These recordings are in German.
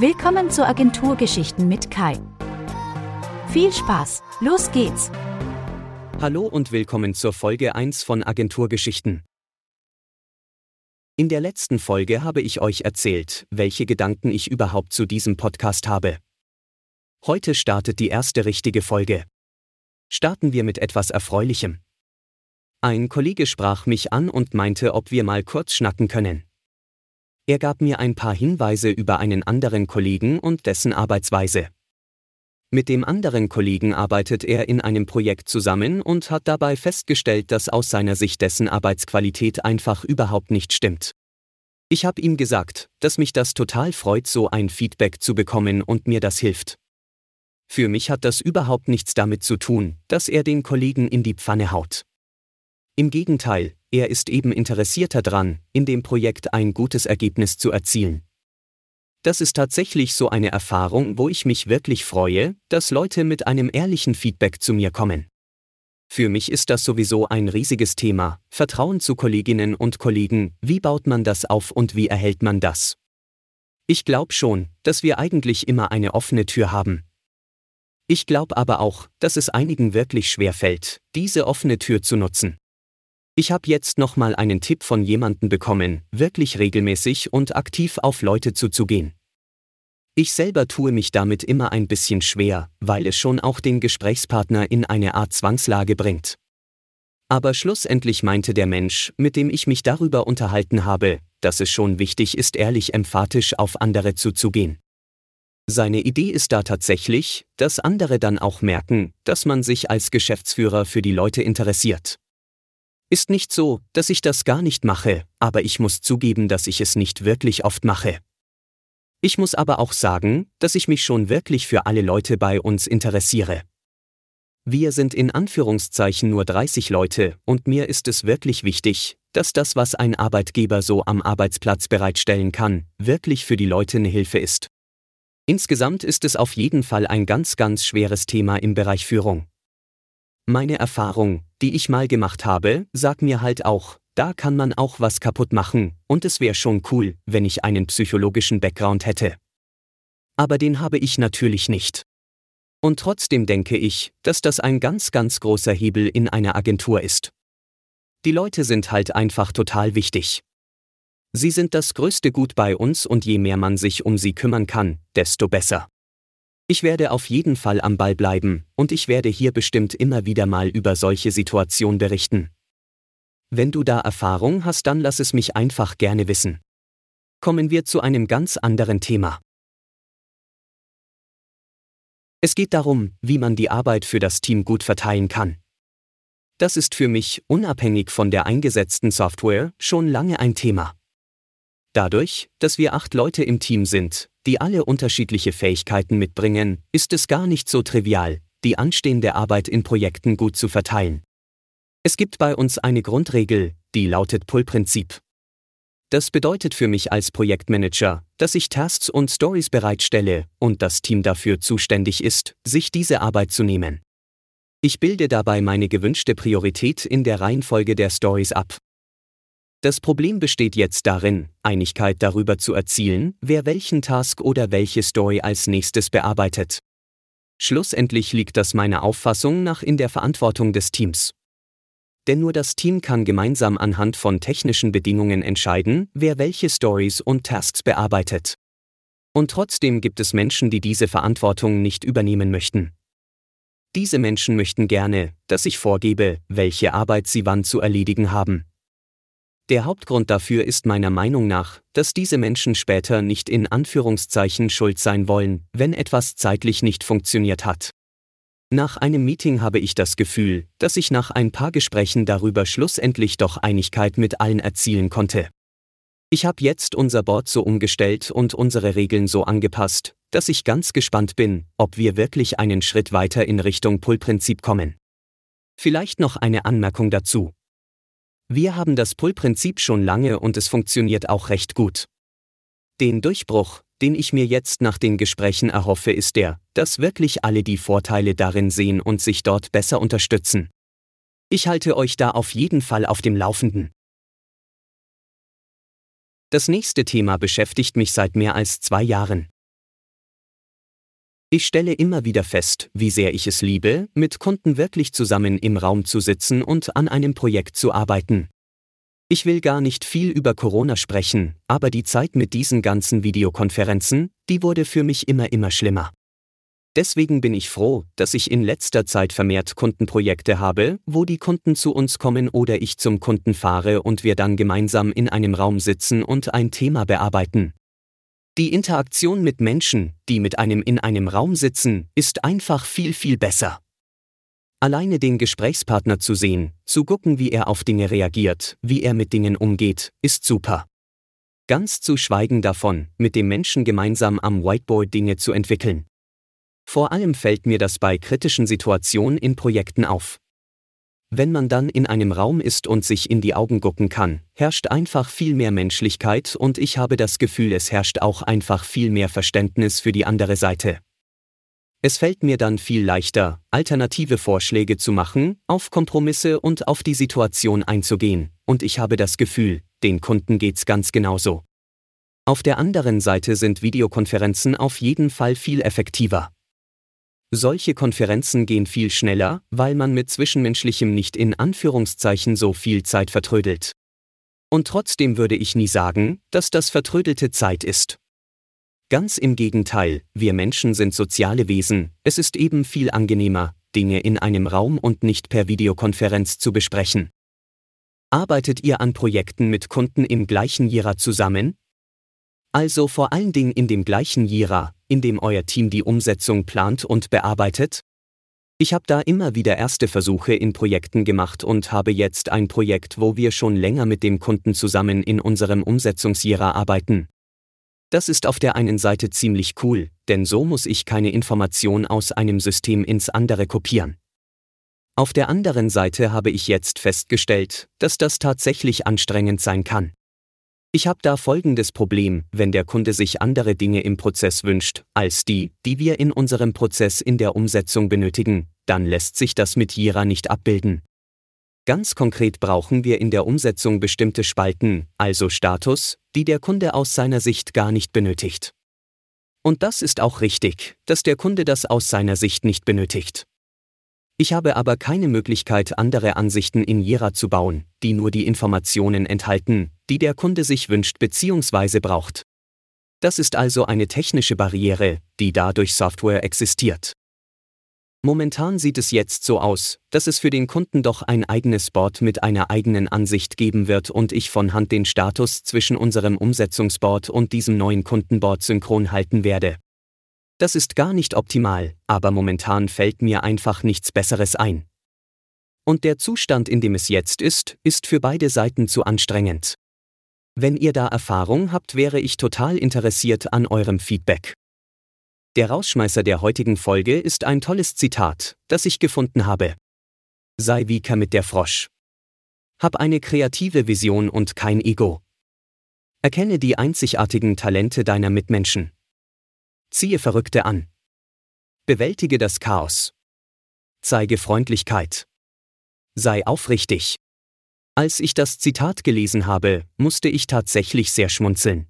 Willkommen zu Agenturgeschichten mit Kai. Viel Spaß, los geht's! Hallo und willkommen zur Folge 1 von Agenturgeschichten. In der letzten Folge habe ich euch erzählt, welche Gedanken ich überhaupt zu diesem Podcast habe. Heute startet die erste richtige Folge. Starten wir mit etwas Erfreulichem. Ein Kollege sprach mich an und meinte, ob wir mal kurz schnacken können. Er gab mir ein paar Hinweise über einen anderen Kollegen und dessen Arbeitsweise. Mit dem anderen Kollegen arbeitet er in einem Projekt zusammen und hat dabei festgestellt, dass aus seiner Sicht dessen Arbeitsqualität einfach überhaupt nicht stimmt. Ich habe ihm gesagt, dass mich das total freut, so ein Feedback zu bekommen und mir das hilft. Für mich hat das überhaupt nichts damit zu tun, dass er den Kollegen in die Pfanne haut. Im Gegenteil, er ist eben interessierter dran, in dem Projekt ein gutes Ergebnis zu erzielen. Das ist tatsächlich so eine Erfahrung, wo ich mich wirklich freue, dass Leute mit einem ehrlichen Feedback zu mir kommen. Für mich ist das sowieso ein riesiges Thema, Vertrauen zu Kolleginnen und Kollegen, wie baut man das auf und wie erhält man das? Ich glaube schon, dass wir eigentlich immer eine offene Tür haben. Ich glaube aber auch, dass es einigen wirklich schwer fällt, diese offene Tür zu nutzen. Ich habe jetzt nochmal einen Tipp von jemandem bekommen, wirklich regelmäßig und aktiv auf Leute zuzugehen. Ich selber tue mich damit immer ein bisschen schwer, weil es schon auch den Gesprächspartner in eine Art Zwangslage bringt. Aber schlussendlich meinte der Mensch, mit dem ich mich darüber unterhalten habe, dass es schon wichtig ist, ehrlich emphatisch auf andere zuzugehen. Seine Idee ist da tatsächlich, dass andere dann auch merken, dass man sich als Geschäftsführer für die Leute interessiert. Ist nicht so, dass ich das gar nicht mache, aber ich muss zugeben, dass ich es nicht wirklich oft mache. Ich muss aber auch sagen, dass ich mich schon wirklich für alle Leute bei uns interessiere. Wir sind in Anführungszeichen nur 30 Leute und mir ist es wirklich wichtig, dass das, was ein Arbeitgeber so am Arbeitsplatz bereitstellen kann, wirklich für die Leute eine Hilfe ist. Insgesamt ist es auf jeden Fall ein ganz, ganz schweres Thema im Bereich Führung. Meine Erfahrung, die ich mal gemacht habe, sagt mir halt auch, da kann man auch was kaputt machen, und es wäre schon cool, wenn ich einen psychologischen Background hätte. Aber den habe ich natürlich nicht. Und trotzdem denke ich, dass das ein ganz, ganz großer Hebel in einer Agentur ist. Die Leute sind halt einfach total wichtig. Sie sind das größte Gut bei uns und je mehr man sich um sie kümmern kann, desto besser. Ich werde auf jeden Fall am Ball bleiben, und ich werde hier bestimmt immer wieder mal über solche Situationen berichten. Wenn du da Erfahrung hast, dann lass es mich einfach gerne wissen. Kommen wir zu einem ganz anderen Thema. Es geht darum, wie man die Arbeit für das Team gut verteilen kann. Das ist für mich, unabhängig von der eingesetzten Software, schon lange ein Thema. Dadurch, dass wir acht Leute im Team sind, die alle unterschiedliche Fähigkeiten mitbringen, ist es gar nicht so trivial, die anstehende Arbeit in Projekten gut zu verteilen. Es gibt bei uns eine Grundregel, die lautet Pull-Prinzip. Das bedeutet für mich als Projektmanager, dass ich Tasks und Stories bereitstelle und das Team dafür zuständig ist, sich diese Arbeit zu nehmen. Ich bilde dabei meine gewünschte Priorität in der Reihenfolge der Stories ab. Das Problem besteht jetzt darin, Einigkeit darüber zu erzielen, wer welchen Task oder welche Story als nächstes bearbeitet. Schlussendlich liegt das meiner Auffassung nach in der Verantwortung des Teams. Denn nur das Team kann gemeinsam anhand von technischen Bedingungen entscheiden, wer welche Stories und Tasks bearbeitet. Und trotzdem gibt es Menschen, die diese Verantwortung nicht übernehmen möchten. Diese Menschen möchten gerne, dass ich vorgebe, welche Arbeit sie wann zu erledigen haben. Der Hauptgrund dafür ist meiner Meinung nach, dass diese Menschen später nicht in Anführungszeichen schuld sein wollen, wenn etwas zeitlich nicht funktioniert hat. Nach einem Meeting habe ich das Gefühl, dass ich nach ein paar Gesprächen darüber schlussendlich doch Einigkeit mit allen erzielen konnte. Ich habe jetzt unser Board so umgestellt und unsere Regeln so angepasst, dass ich ganz gespannt bin, ob wir wirklich einen Schritt weiter in Richtung Pull-Prinzip kommen. Vielleicht noch eine Anmerkung dazu. Wir haben das Pull-Prinzip schon lange und es funktioniert auch recht gut. Den Durchbruch, den ich mir jetzt nach den Gesprächen erhoffe, ist der, dass wirklich alle die Vorteile darin sehen und sich dort besser unterstützen. Ich halte euch da auf jeden Fall auf dem Laufenden. Das nächste Thema beschäftigt mich seit mehr als zwei Jahren. Ich stelle immer wieder fest, wie sehr ich es liebe, mit Kunden wirklich zusammen im Raum zu sitzen und an einem Projekt zu arbeiten. Ich will gar nicht viel über Corona sprechen, aber die Zeit mit diesen ganzen Videokonferenzen, die wurde für mich immer immer schlimmer. Deswegen bin ich froh, dass ich in letzter Zeit vermehrt Kundenprojekte habe, wo die Kunden zu uns kommen oder ich zum Kunden fahre und wir dann gemeinsam in einem Raum sitzen und ein Thema bearbeiten. Die Interaktion mit Menschen, die mit einem in einem Raum sitzen, ist einfach viel, viel besser. Alleine den Gesprächspartner zu sehen, zu gucken, wie er auf Dinge reagiert, wie er mit Dingen umgeht, ist super. Ganz zu schweigen davon, mit dem Menschen gemeinsam am Whiteboard Dinge zu entwickeln. Vor allem fällt mir das bei kritischen Situationen in Projekten auf. Wenn man dann in einem Raum ist und sich in die Augen gucken kann, herrscht einfach viel mehr Menschlichkeit und ich habe das Gefühl, es herrscht auch einfach viel mehr Verständnis für die andere Seite. Es fällt mir dann viel leichter, alternative Vorschläge zu machen, auf Kompromisse und auf die Situation einzugehen, und ich habe das Gefühl, den Kunden geht's ganz genauso. Auf der anderen Seite sind Videokonferenzen auf jeden Fall viel effektiver. Solche Konferenzen gehen viel schneller, weil man mit Zwischenmenschlichem nicht in Anführungszeichen so viel Zeit vertrödelt. Und trotzdem würde ich nie sagen, dass das vertrödelte Zeit ist. Ganz im Gegenteil, wir Menschen sind soziale Wesen, es ist eben viel angenehmer, Dinge in einem Raum und nicht per Videokonferenz zu besprechen. Arbeitet ihr an Projekten mit Kunden im gleichen Jira zusammen? Also vor allen Dingen in dem gleichen Jira, in dem euer Team die Umsetzung plant und bearbeitet? Ich habe da immer wieder erste Versuche in Projekten gemacht und habe jetzt ein Projekt, wo wir schon länger mit dem Kunden zusammen in unserem Umsetzungsjira arbeiten. Das ist auf der einen Seite ziemlich cool, denn so muss ich keine Information aus einem System ins andere kopieren. Auf der anderen Seite habe ich jetzt festgestellt, dass das tatsächlich anstrengend sein kann. Ich habe da folgendes Problem, wenn der Kunde sich andere Dinge im Prozess wünscht, als die, die wir in unserem Prozess in der Umsetzung benötigen, dann lässt sich das mit Jira nicht abbilden. Ganz konkret brauchen wir in der Umsetzung bestimmte Spalten, also Status, die der Kunde aus seiner Sicht gar nicht benötigt. Und das ist auch richtig, dass der Kunde das aus seiner Sicht nicht benötigt. Ich habe aber keine Möglichkeit, andere Ansichten in Jira zu bauen, die nur die Informationen enthalten, die der Kunde sich wünscht bzw. braucht. Das ist also eine technische Barriere, die dadurch Software existiert. Momentan sieht es jetzt so aus, dass es für den Kunden doch ein eigenes Board mit einer eigenen Ansicht geben wird und ich von Hand den Status zwischen unserem Umsetzungsboard und diesem neuen Kundenboard synchron halten werde. Das ist gar nicht optimal, aber momentan fällt mir einfach nichts Besseres ein. Und der Zustand, in dem es jetzt ist, ist für beide Seiten zu anstrengend. Wenn ihr da Erfahrung habt, wäre ich total interessiert an eurem Feedback. Der Rausschmeißer der heutigen Folge ist ein tolles Zitat, das ich gefunden habe. Sei wie Kermit der Frosch. Hab eine kreative Vision und kein Ego. Erkenne die einzigartigen Talente deiner Mitmenschen. Ziehe Verrückte an. Bewältige das Chaos. Zeige Freundlichkeit. Sei aufrichtig. Als ich das Zitat gelesen habe, musste ich tatsächlich sehr schmunzeln.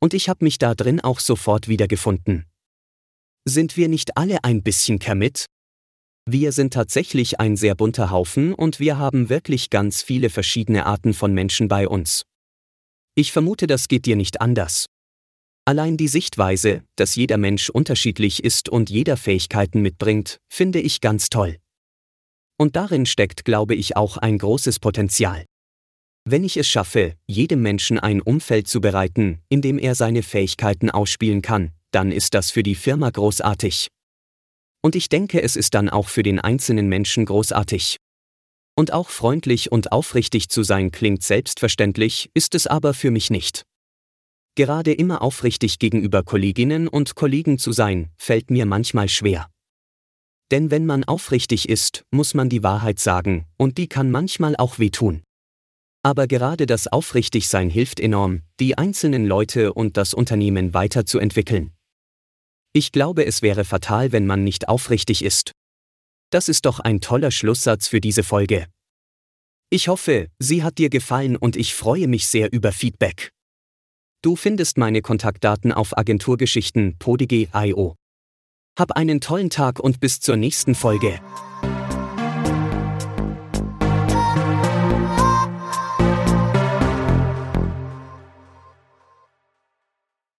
Und ich habe mich da drin auch sofort wiedergefunden. Sind wir nicht alle ein bisschen Kermit? Wir sind tatsächlich ein sehr bunter Haufen und wir haben wirklich ganz viele verschiedene Arten von Menschen bei uns. Ich vermute, das geht dir nicht anders. Allein die Sichtweise, dass jeder Mensch unterschiedlich ist und jeder Fähigkeiten mitbringt, finde ich ganz toll. Und darin steckt, glaube ich, auch ein großes Potenzial. Wenn ich es schaffe, jedem Menschen ein Umfeld zu bereiten, in dem er seine Fähigkeiten ausspielen kann, dann ist das für die Firma großartig. Und ich denke, es ist dann auch für den einzelnen Menschen großartig. Und auch freundlich und aufrichtig zu sein klingt selbstverständlich, ist es aber für mich nicht. Gerade immer aufrichtig gegenüber Kolleginnen und Kollegen zu sein, fällt mir manchmal schwer. Denn wenn man aufrichtig ist, muss man die Wahrheit sagen, und die kann manchmal auch wehtun. Aber gerade das Aufrichtigsein hilft enorm, die einzelnen Leute und das Unternehmen weiterzuentwickeln. Ich glaube, es wäre fatal, wenn man nicht aufrichtig ist. Das ist doch ein toller Schlusssatz für diese Folge. Ich hoffe, sie hat dir gefallen und ich freue mich sehr über Feedback. Du findest meine Kontaktdaten auf agenturgeschichten.podige.io. Hab einen tollen Tag und bis zur nächsten Folge.